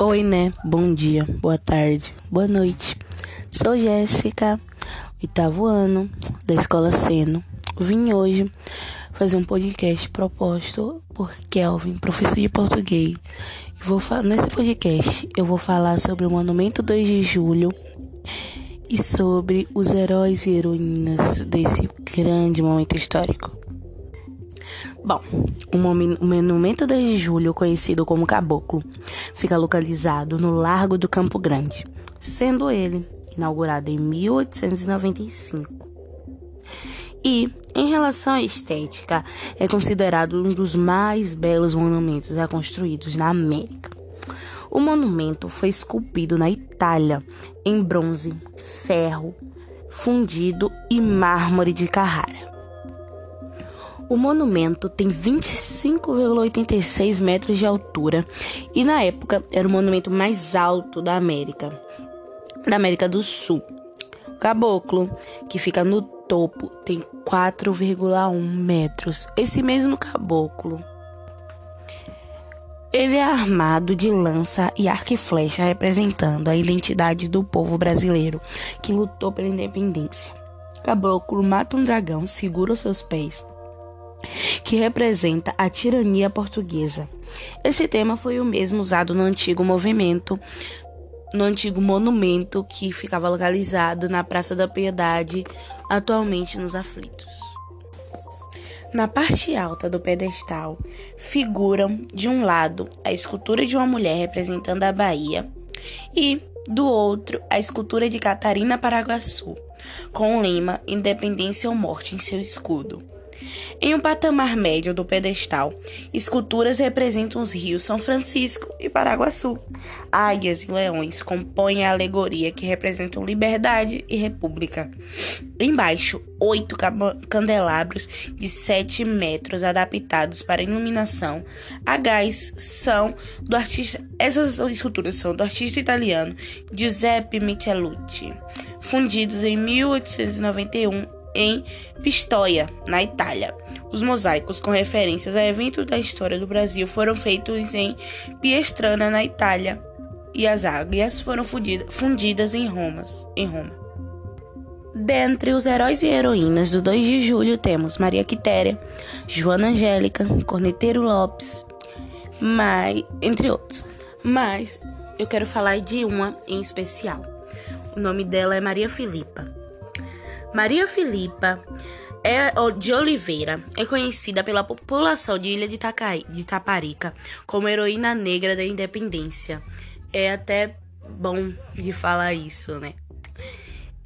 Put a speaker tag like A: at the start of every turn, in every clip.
A: Oi, né? Bom dia, boa tarde, boa noite. Sou Jéssica, oitavo ano da Escola Seno. Vim hoje fazer um podcast proposto por Kelvin, professor de português. Vou nesse podcast eu vou falar sobre o Monumento 2 de Julho e sobre os heróis e heroínas desse grande momento histórico. Bom, o monumento 2 de julho, conhecido como Caboclo, fica localizado no Largo do Campo Grande, sendo ele inaugurado em 1895. E, em relação à estética, é considerado um dos mais belos monumentos já construídos na América. O monumento foi esculpido na Itália em bronze, ferro, fundido e mármore de Carrara. O monumento tem 25,86 metros de altura e na época era o monumento mais alto da América, da América do Sul. O caboclo, que fica no topo, tem 4,1 metros. Esse mesmo caboclo ele é armado de lança e arco e flecha, representando a identidade do povo brasileiro que lutou pela independência. Caboclo mata um dragão, segura os seus pés que representa a tirania portuguesa. Esse tema foi o mesmo usado no antigo movimento, no antigo monumento que ficava localizado na Praça da Piedade, atualmente nos Aflitos. Na parte alta do pedestal figuram, de um lado, a escultura de uma mulher representando a Bahia e, do outro, a escultura de Catarina Paraguaçu, com o lema Independência ou Morte em seu escudo. Em um patamar médio do pedestal, esculturas representam os rios São Francisco e Paraguaçu. Águias e leões compõem a alegoria que representam liberdade e república. Embaixo, oito candelabros de 7 metros adaptados para iluminação a gás são do artista. Essas esculturas são do artista italiano Giuseppe Michelucci, fundidos em 1891 em Pistoia, na Itália. Os mosaicos com referências a eventos da história do Brasil foram feitos em Piestrana, na Itália, e as águias foram fundidas em, Roma, em Roma. Dentre os heróis e heroínas do 2 de julho temos Maria Quitéria, Joana Angélica, Corneteiro Lopes, mas, entre outros. Mas eu quero falar de uma em especial. O nome dela é Maria Filipa. Maria Filipa é de Oliveira é conhecida pela população de Ilha de, Itacaí, de Taparica como heroína negra da independência. É até bom de falar isso, né?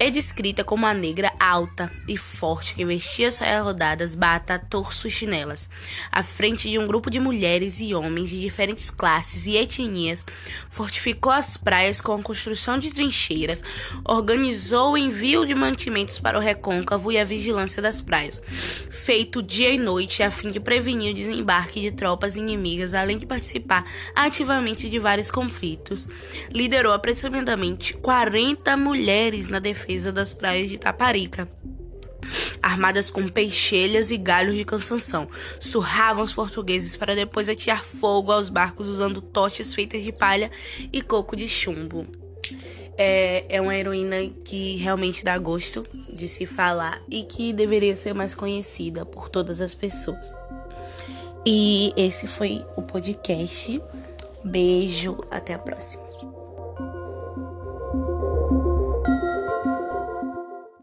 A: É descrita como uma negra alta e forte que vestia saias rodadas, bata, torso e chinelas. À frente de um grupo de mulheres e homens de diferentes classes e etnias, fortificou as praias com a construção de trincheiras, organizou o envio de mantimentos para o recôncavo e a vigilância das praias, feito dia e noite a fim de prevenir o desembarque de tropas inimigas, além de participar ativamente de vários conflitos. Liderou aproximadamente 40 mulheres na defesa defesa das praias de Taparica armadas com peixelhas e galhos de cansanção. Surravam os portugueses para depois atirar fogo aos barcos usando tochas feitas de palha e coco de chumbo. É, é uma heroína que realmente dá gosto de se falar e que deveria ser mais conhecida por todas as pessoas. E esse foi o podcast. Beijo, até a próxima.